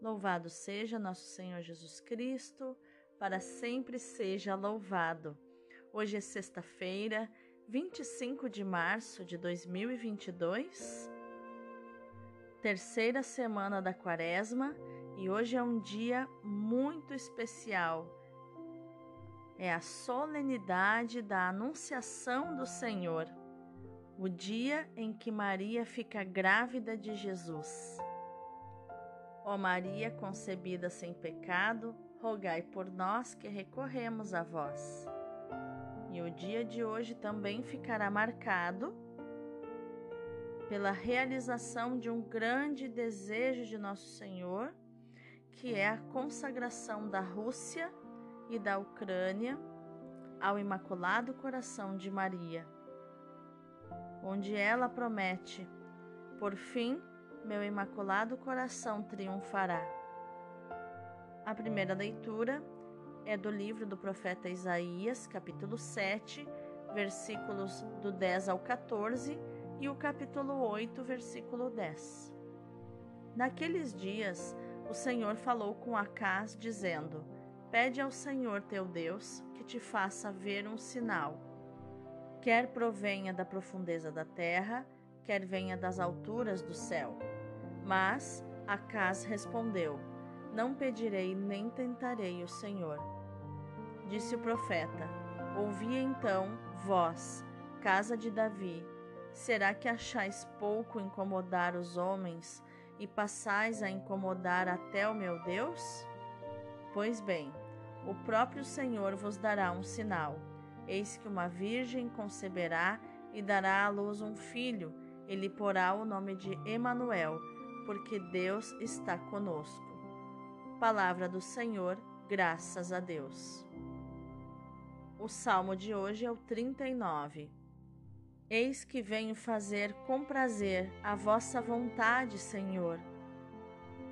Louvado seja nosso Senhor Jesus Cristo, para sempre seja louvado. Hoje é sexta-feira, 25 de março de 2022, terceira semana da Quaresma, e hoje é um dia muito especial. É a solenidade da Anunciação do Senhor, o dia em que Maria fica grávida de Jesus. Ó Maria concebida sem pecado, rogai por nós que recorremos a vós. E o dia de hoje também ficará marcado pela realização de um grande desejo de Nosso Senhor, que é a consagração da Rússia e da Ucrânia ao Imaculado Coração de Maria, onde ela promete, por fim, meu imaculado coração triunfará. A primeira leitura é do livro do profeta Isaías, capítulo 7, versículos do 10 ao 14 e o capítulo 8, versículo 10. Naqueles dias, o Senhor falou com Acás, dizendo: Pede ao Senhor teu Deus que te faça ver um sinal. Quer provenha da profundeza da terra, quer venha das alturas do céu. Mas Acas respondeu: Não pedirei nem tentarei o Senhor. Disse o profeta: Ouvi então, vós, casa de Davi, será que achais pouco incomodar os homens e passais a incomodar até o meu Deus? Pois bem, o próprio Senhor vos dará um sinal. Eis que uma virgem conceberá e dará à luz um filho ele porá o nome de Emanuel, porque Deus está conosco. Palavra do Senhor, graças a Deus. O salmo de hoje é o 39. Eis que venho fazer com prazer a vossa vontade, Senhor.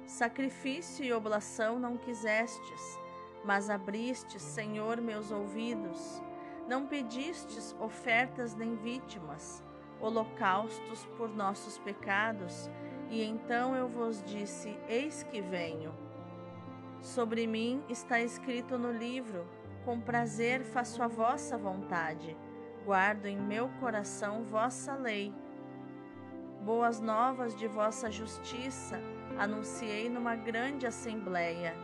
Sacrifício e oblação não quisestes, mas abristes, Senhor, meus ouvidos. Não pedistes ofertas nem vítimas holocaustos por nossos pecados, e então eu vos disse: Eis que venho. Sobre mim está escrito no livro: Com prazer faço a vossa vontade, guardo em meu coração vossa lei. Boas novas de vossa justiça anunciei numa grande assembleia.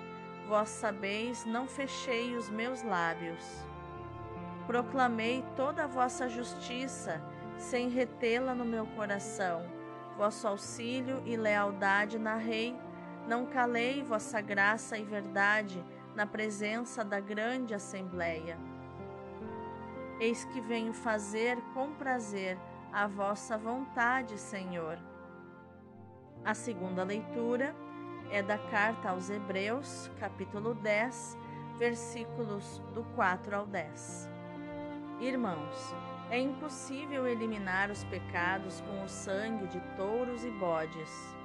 Vós sabeis, não fechei os meus lábios. Proclamei toda a vossa justiça sem retê-la no meu coração. Vosso auxílio e lealdade narrei, não calei vossa graça e verdade na presença da grande assembleia. Eis que venho fazer com prazer a vossa vontade, Senhor. A segunda leitura é da carta aos Hebreus, capítulo 10, versículos do 4 ao 10. Irmãos, é impossível eliminar os pecados com o sangue de touros e bodes.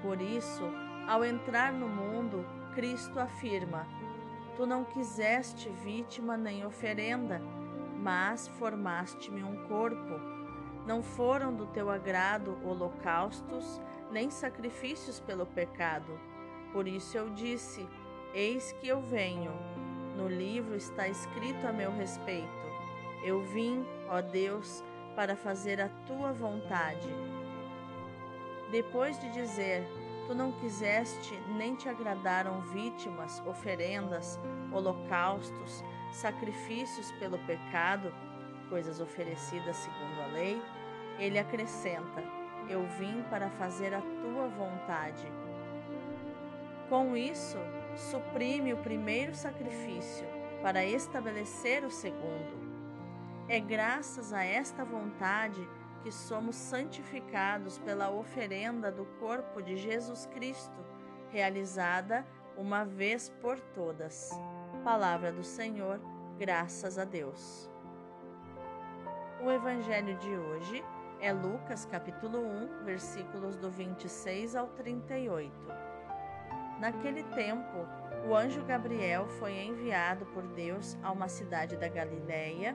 Por isso, ao entrar no mundo, Cristo afirma: Tu não quiseste vítima nem oferenda, mas formaste-me um corpo. Não foram do teu agrado holocaustos, nem sacrifícios pelo pecado. Por isso eu disse: Eis que eu venho. No livro está escrito a meu respeito eu vim, ó Deus, para fazer a tua vontade. Depois de dizer, tu não quiseste nem te agradaram vítimas, oferendas, holocaustos, sacrifícios pelo pecado, coisas oferecidas segundo a lei, ele acrescenta: Eu vim para fazer a tua vontade. Com isso, suprime o primeiro sacrifício para estabelecer o segundo. É graças a esta vontade que somos santificados pela oferenda do corpo de Jesus Cristo, realizada uma vez por todas. Palavra do Senhor, graças a Deus. O evangelho de hoje é Lucas capítulo 1, versículos do 26 ao 38. Naquele tempo, o anjo Gabriel foi enviado por Deus a uma cidade da Galiléia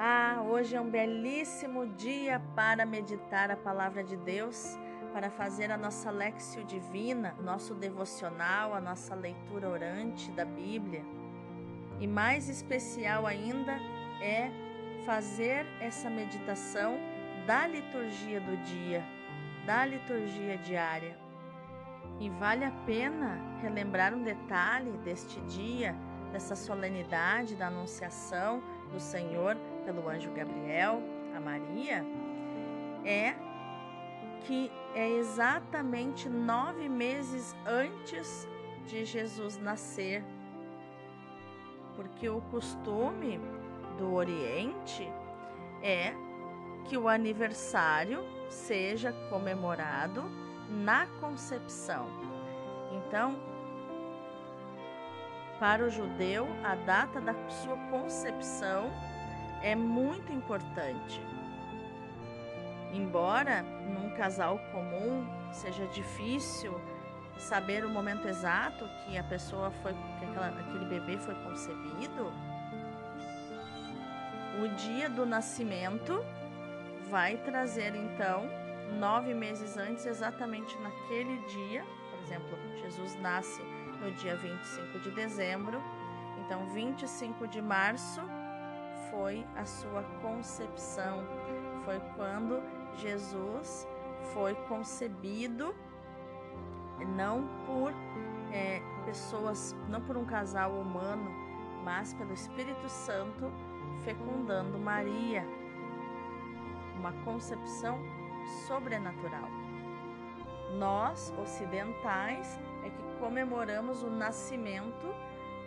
Ah, hoje é um belíssimo dia para meditar a palavra de Deus, para fazer a nossa lexio divina, nosso devocional, a nossa leitura orante da Bíblia. E mais especial ainda é fazer essa meditação da liturgia do dia, da liturgia diária. E vale a pena relembrar um detalhe deste dia, dessa solenidade da Anunciação do Senhor pelo anjo Gabriel a Maria, é que é exatamente nove meses antes de Jesus nascer. Porque o costume do Oriente é que o aniversário seja comemorado na concepção. Então, para o judeu, a data da sua concepção é muito importante. Embora num casal comum seja difícil saber o momento exato que a pessoa foi, que aquela, aquele bebê foi concebido, o dia do nascimento vai trazer então nove meses antes, exatamente naquele dia, por exemplo, Jesus nasce no dia 25 de dezembro, então 25 de março foi a sua concepção, foi quando Jesus foi concebido, não por é, pessoas, não por um casal humano, mas pelo Espírito Santo fecundando Maria. Uma concepção sobrenatural. Nós, ocidentais, é que comemoramos o nascimento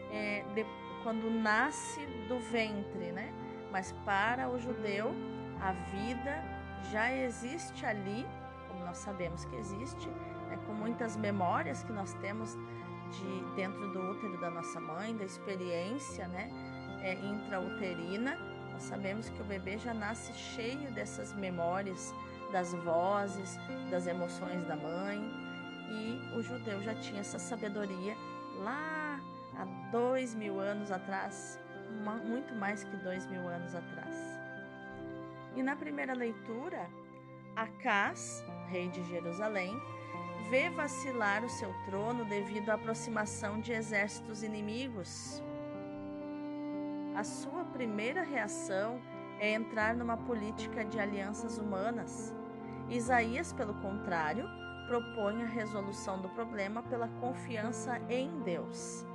é, de, quando nasce do ventre, né? Mas para o judeu, a vida já existe ali, como nós sabemos que existe, né? com muitas memórias que nós temos de dentro do útero da nossa mãe, da experiência, né? É, intrauterina. Nós sabemos que o bebê já nasce cheio dessas memórias, das vozes, das emoções da mãe. E o judeu já tinha essa sabedoria lá há dois mil anos atrás, muito mais que dois mil anos atrás. E na primeira leitura, Acás, rei de Jerusalém, vê vacilar o seu trono devido à aproximação de exércitos inimigos. A sua primeira reação é entrar numa política de alianças humanas. Isaías, pelo contrário, propõe a resolução do problema pela confiança em Deus.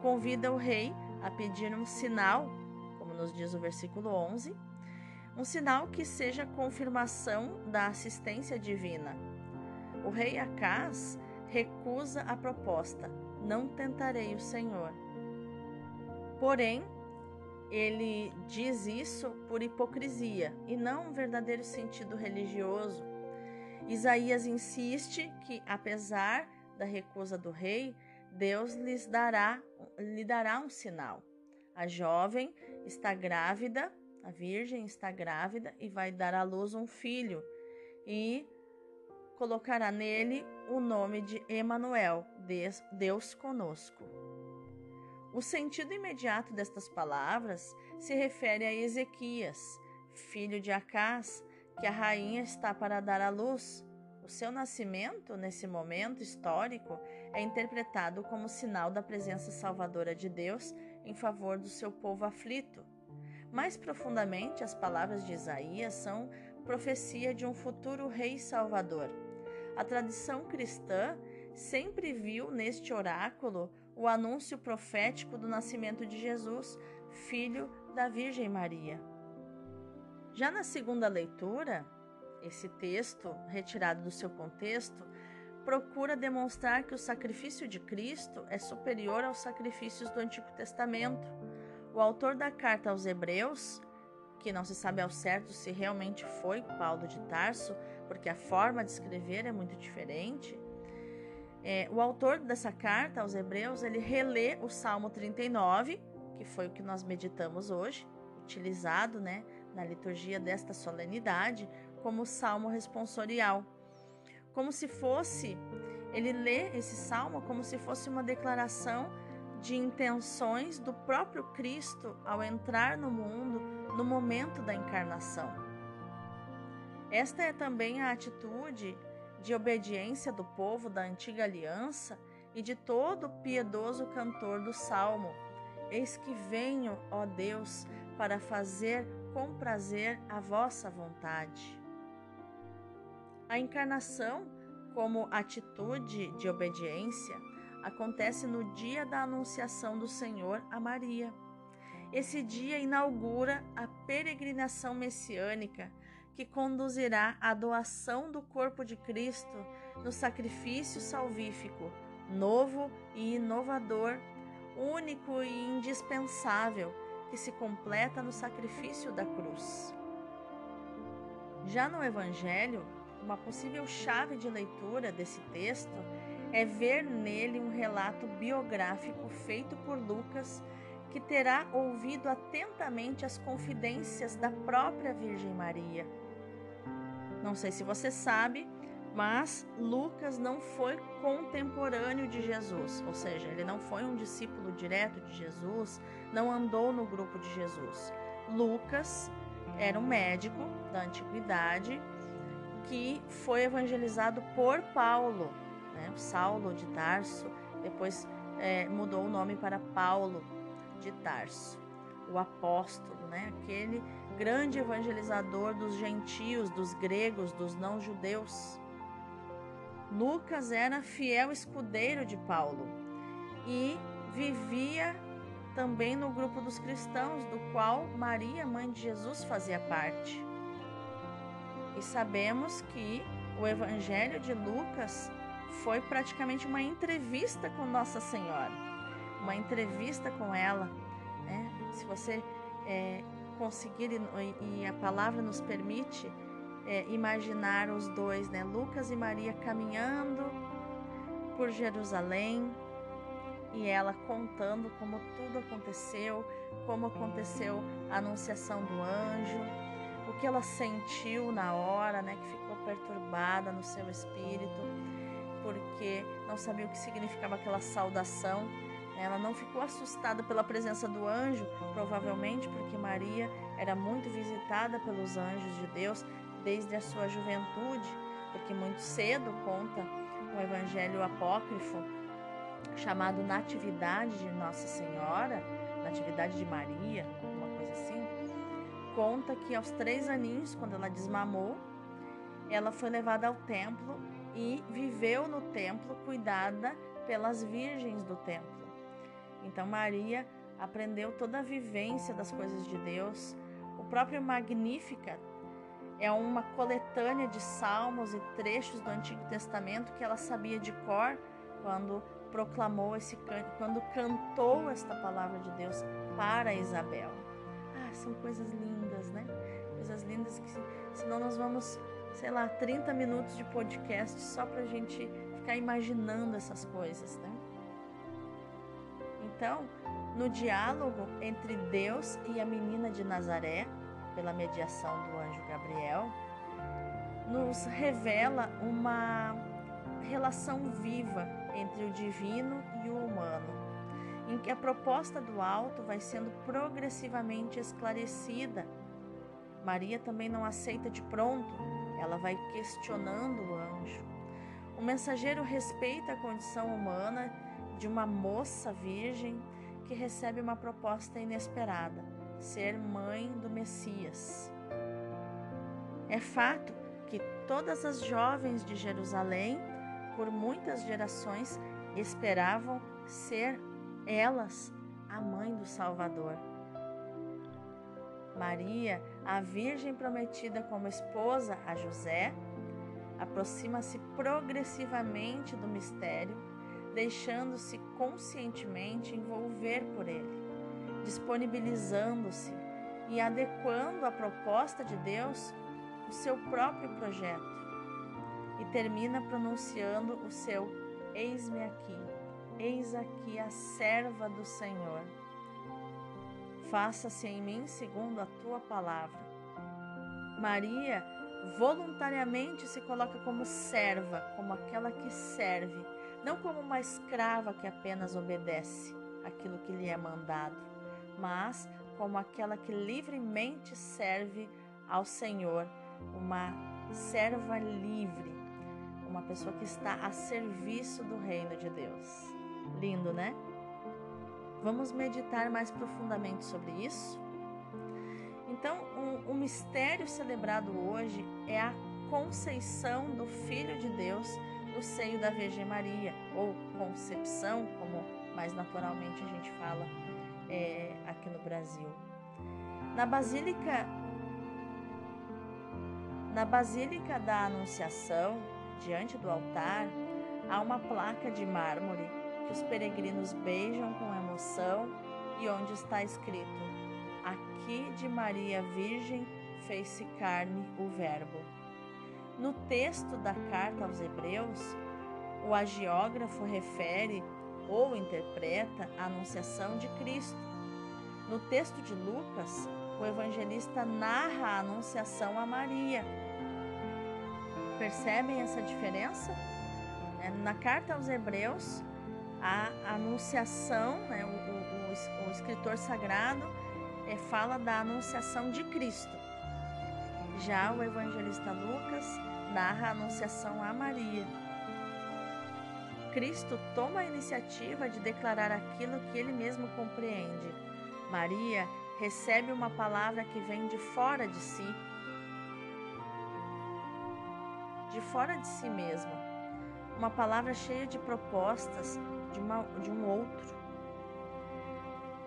Convida o rei a pedir um sinal, como nos diz o versículo 11, um sinal que seja confirmação da assistência divina. O rei Acás recusa a proposta: Não tentarei o Senhor. Porém, ele diz isso por hipocrisia e não um verdadeiro sentido religioso. Isaías insiste que, apesar da recusa do rei, Deus lhes dará, lhe dará um sinal. A jovem está grávida, a virgem está grávida e vai dar à luz um filho e colocará nele o nome de Emanuel, Deus conosco. O sentido imediato destas palavras se refere a Ezequias, filho de Acás, que a rainha está para dar à luz. O seu nascimento, nesse momento histórico, é interpretado como sinal da presença salvadora de Deus em favor do seu povo aflito. Mais profundamente, as palavras de Isaías são profecia de um futuro rei salvador. A tradição cristã sempre viu neste oráculo o anúncio profético do nascimento de Jesus, filho da Virgem Maria. Já na segunda leitura, esse texto, retirado do seu contexto, procura demonstrar que o sacrifício de Cristo é superior aos sacrifícios do Antigo Testamento. O autor da carta aos Hebreus, que não se sabe ao certo se realmente foi Paulo de Tarso, porque a forma de escrever é muito diferente, é, o autor dessa carta aos Hebreus, ele relê o Salmo 39, que foi o que nós meditamos hoje, utilizado né, na liturgia desta solenidade, como salmo responsorial. Como se fosse, ele lê esse salmo como se fosse uma declaração de intenções do próprio Cristo ao entrar no mundo no momento da encarnação. Esta é também a atitude de obediência do povo da antiga aliança e de todo piedoso cantor do salmo. Eis que venho, ó Deus, para fazer com prazer a vossa vontade. A encarnação, como atitude de obediência, acontece no dia da anunciação do Senhor a Maria. Esse dia inaugura a peregrinação messiânica que conduzirá à doação do corpo de Cristo no sacrifício salvífico, novo e inovador, único e indispensável, que se completa no sacrifício da cruz. Já no Evangelho, uma possível chave de leitura desse texto é ver nele um relato biográfico feito por Lucas, que terá ouvido atentamente as confidências da própria Virgem Maria não sei se você sabe, mas Lucas não foi contemporâneo de Jesus, ou seja, ele não foi um discípulo direto de Jesus, não andou no grupo de Jesus. Lucas era um médico da antiguidade que foi evangelizado por Paulo, né? Saulo de Tarso, depois é, mudou o nome para Paulo de Tarso, o apóstolo, né? aquele grande evangelizador dos gentios, dos gregos, dos não-judeus. Lucas era fiel escudeiro de Paulo e vivia também no grupo dos cristãos, do qual Maria, mãe de Jesus, fazia parte. E sabemos que o Evangelho de Lucas foi praticamente uma entrevista com Nossa Senhora, uma entrevista com ela. Né? Se você é, conseguir, e a palavra nos permite é, imaginar os dois, né? Lucas e Maria caminhando por Jerusalém e ela contando como tudo aconteceu, como aconteceu a anunciação do anjo, que ela sentiu na hora, né? Que ficou perturbada no seu espírito, porque não sabia o que significava aquela saudação ela não ficou assustada pela presença do anjo, provavelmente porque Maria era muito visitada pelos anjos de Deus desde a sua juventude, porque muito cedo conta um evangelho apócrifo chamado Natividade de Nossa Senhora, Natividade de Maria, conta que aos três aninhos, quando ela desmamou, ela foi levada ao templo e viveu no templo cuidada pelas virgens do templo. Então Maria aprendeu toda a vivência das coisas de Deus. O próprio Magnífica é uma coletânea de salmos e trechos do Antigo Testamento que ela sabia de cor quando proclamou esse quando cantou esta palavra de Deus para Isabel. são coisas lindas, né? Coisas lindas que senão nós vamos, sei lá, 30 minutos de podcast só para a gente ficar imaginando essas coisas, né? Então, no diálogo entre Deus e a menina de Nazaré, pela mediação do anjo Gabriel, nos revela uma relação viva entre o divino e o humano, em que a proposta do alto vai sendo progressivamente esclarecida. Maria também não aceita de pronto, ela vai questionando o anjo. O mensageiro respeita a condição humana de uma moça virgem que recebe uma proposta inesperada: ser mãe do Messias. É fato que todas as jovens de Jerusalém, por muitas gerações, esperavam ser elas a mãe do Salvador. Maria, a Virgem prometida como esposa a José, aproxima-se progressivamente do mistério, deixando-se conscientemente envolver por ele, disponibilizando-se e adequando a proposta de Deus o seu próprio projeto e termina pronunciando o seu Eis-me aqui, eis aqui a serva do Senhor. Faça-se em mim segundo a tua palavra. Maria voluntariamente se coloca como serva, como aquela que serve, não como uma escrava que apenas obedece aquilo que lhe é mandado, mas como aquela que livremente serve ao Senhor uma serva livre, uma pessoa que está a serviço do reino de Deus. Lindo, né? Vamos meditar mais profundamente sobre isso? Então, o um, um mistério celebrado hoje é a conceição do Filho de Deus no seio da Virgem Maria, ou concepção, como mais naturalmente a gente fala é, aqui no Brasil. Na Basílica na Basílica da Anunciação, diante do altar, há uma placa de mármore que os peregrinos beijam com emoção e onde está escrito: Aqui de Maria Virgem fez-se carne o Verbo. No texto da carta aos Hebreus, o agiógrafo refere ou interpreta a anunciação de Cristo. No texto de Lucas, o evangelista narra a anunciação a Maria. Percebem essa diferença? É, na carta aos Hebreus, a anunciação, né, o, o, o, escritor sagrado é, fala da anunciação de Cristo. Já o evangelista Lucas narra a anunciação a Maria. Cristo toma a iniciativa de declarar aquilo que ele mesmo compreende. Maria recebe uma palavra que vem de fora de si, de fora de si mesma, uma palavra cheia de propostas de, uma, de um outro.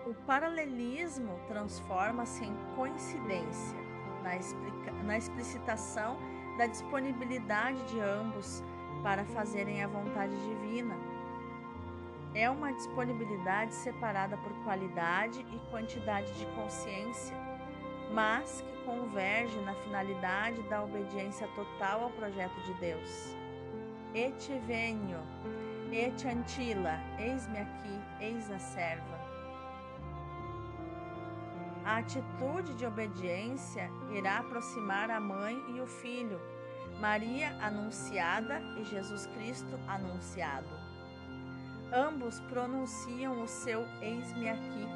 O paralelismo transforma-se em coincidência na, explica, na explicitação da disponibilidade de ambos para fazerem a vontade divina é uma disponibilidade separada por qualidade e quantidade de consciência, mas que converge na finalidade da obediência total ao projeto de Deus. Et et antila, eis-me aqui, eis a serva. A atitude de obediência irá aproximar a mãe e o filho, Maria anunciada e Jesus Cristo anunciado. Ambos pronunciam o seu eis-me aqui.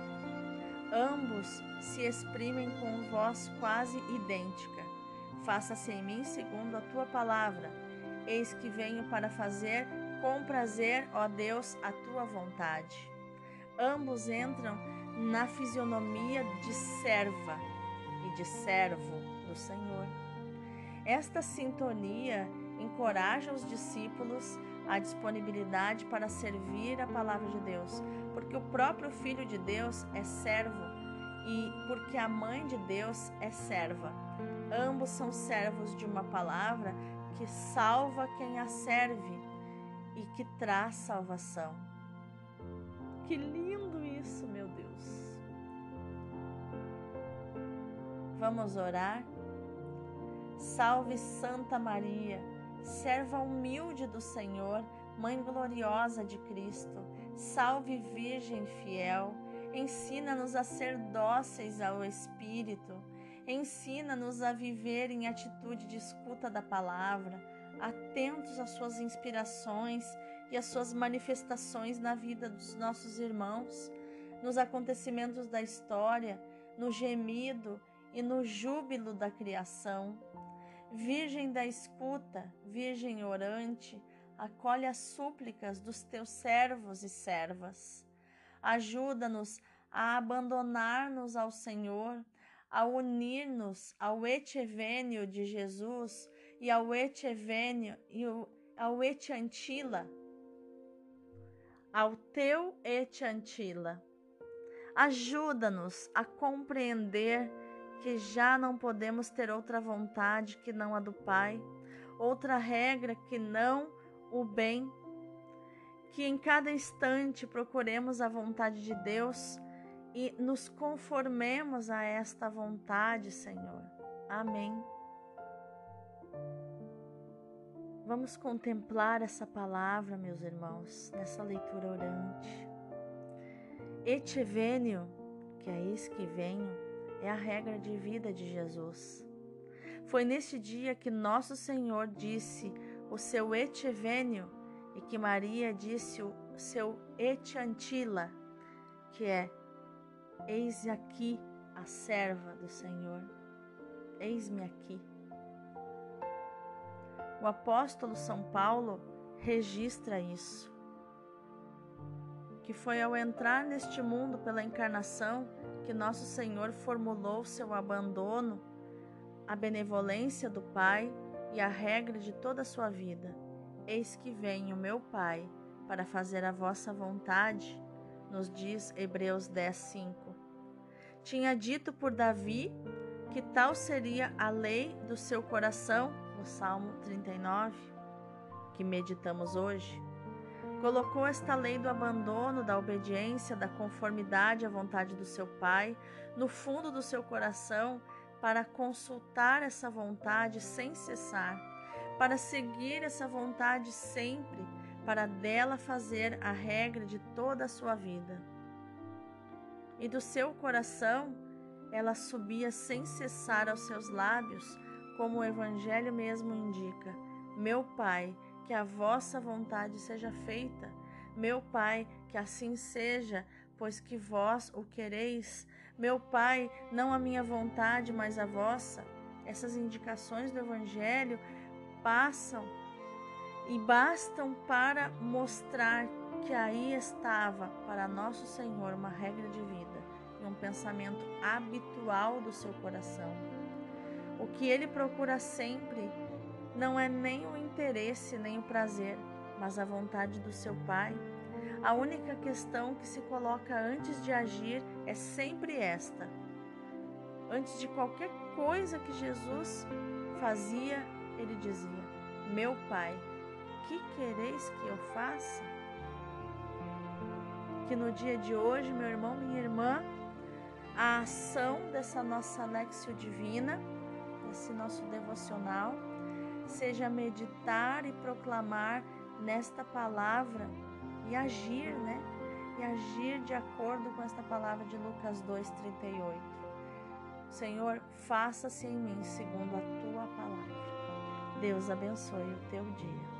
Ambos se exprimem com voz quase idêntica. Faça-se em mim segundo a tua palavra. Eis que venho para fazer com prazer, ó Deus, a tua vontade. Ambos entram na fisionomia de serva e de servo do Senhor. Esta sintonia encoraja os discípulos a disponibilidade para servir a palavra de Deus, porque o próprio Filho de Deus é servo e porque a mãe de Deus é serva. Ambos são servos de uma palavra que salva quem a serve e que traz salvação. Que lindo isso, meu Deus! Vamos orar? Salve Santa Maria, serva humilde do Senhor, Mãe gloriosa de Cristo. Salve Virgem fiel, ensina-nos a ser dóceis ao Espírito. Ensina-nos a viver em atitude de escuta da palavra, atentos às suas inspirações e às suas manifestações na vida dos nossos irmãos, nos acontecimentos da história, no gemido e no júbilo da criação. Virgem da escuta, Virgem orante, acolhe as súplicas dos teus servos e servas. Ajuda-nos a abandonar-nos ao Senhor, a unir-nos ao etevênio de Jesus e ao etevênio e ao etiantila, ao teu etiantila. Ajuda-nos a compreender que já não podemos ter outra vontade que não a do Pai, outra regra que não o bem, que em cada instante procuremos a vontade de Deus e nos conformemos a esta vontade, Senhor. Amém. Vamos contemplar essa palavra, meus irmãos, nessa leitura orante. Etivenio, que é eis que venho, é a regra de vida de Jesus. Foi neste dia que nosso Senhor disse o seu Etevênio e que Maria disse o seu Etiantila, que é Eis aqui a serva do Senhor, eis-me aqui. O apóstolo São Paulo registra isso, que foi ao entrar neste mundo pela encarnação que nosso Senhor formulou seu abandono, a benevolência do Pai e a regra de toda a sua vida. Eis que vem o meu Pai para fazer a vossa vontade, nos diz Hebreus 10, 5. Tinha dito por Davi que tal seria a lei do seu coração, Salmo 39, que meditamos hoje. Colocou esta lei do abandono, da obediência, da conformidade à vontade do seu Pai no fundo do seu coração para consultar essa vontade sem cessar, para seguir essa vontade sempre, para dela fazer a regra de toda a sua vida. E do seu coração ela subia sem cessar aos seus lábios, como o Evangelho mesmo indica: Meu Pai, que a vossa vontade seja feita. Meu Pai, que assim seja, pois que vós o quereis. Meu Pai, não a minha vontade, mas a vossa. Essas indicações do Evangelho passam e bastam para mostrar que aí estava para nosso Senhor uma regra de vida e um pensamento habitual do seu coração. O que ele procura sempre não é nem o interesse nem o prazer, mas a vontade do seu Pai. A única questão que se coloca antes de agir é sempre esta. Antes de qualquer coisa que Jesus fazia, ele dizia: Meu Pai, que quereis que eu faça? Que no dia de hoje, meu irmão, minha irmã, a ação dessa nossa anexio divina, desse nosso devocional, seja meditar e proclamar nesta palavra e agir, né? E agir de acordo com esta palavra de Lucas 2:38. Senhor, faça-se em mim segundo a tua palavra. Deus abençoe o teu dia.